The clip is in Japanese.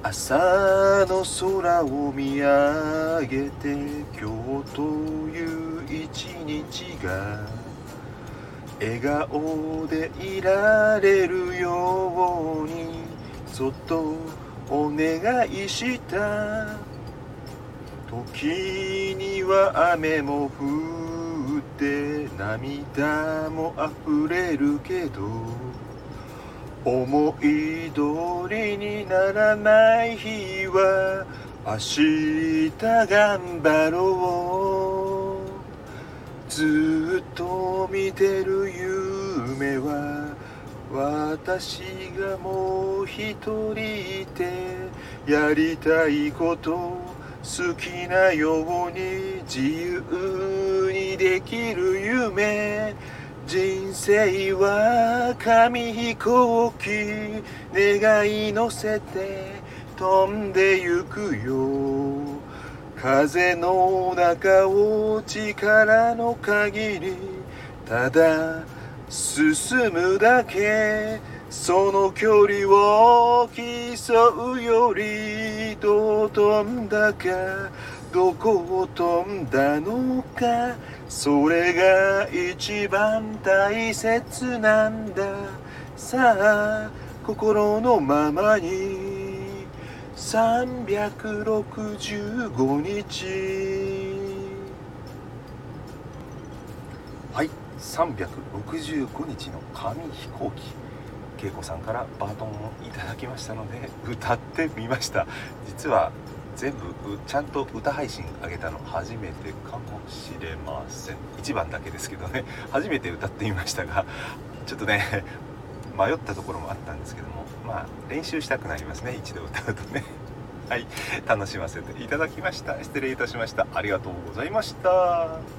朝の空を見上げて今日という一日が笑顔でいられるようにそっとお願いした。時には雨も降って涙も溢れるけど思い通りにならない日は明日頑張ろう。ずっと見てる夢は私がもう一人いてやりたいこと好きなように自由にできる夢。人生は紙飛行機願い乗せて飛んでゆくよ。風の中を力の限りただ進むだけ。その距離を競うよりどう飛んだか。どこを飛んだのか？それが一番大切なんだ。さあ心のままに。365日。はい365日の紙飛行機。恵子さんからバトンをいただきましたので歌ってみました。実は全部ちゃんと歌配信あげたの初めてかもしれません。1番だけですけどね。初めて歌ってみましたがちょっとね迷ったところもあったんですけどもまあ練習したくなりますね。一度歌うとね。はい。楽しませていただきました。失礼いたしました。ありがとうございました。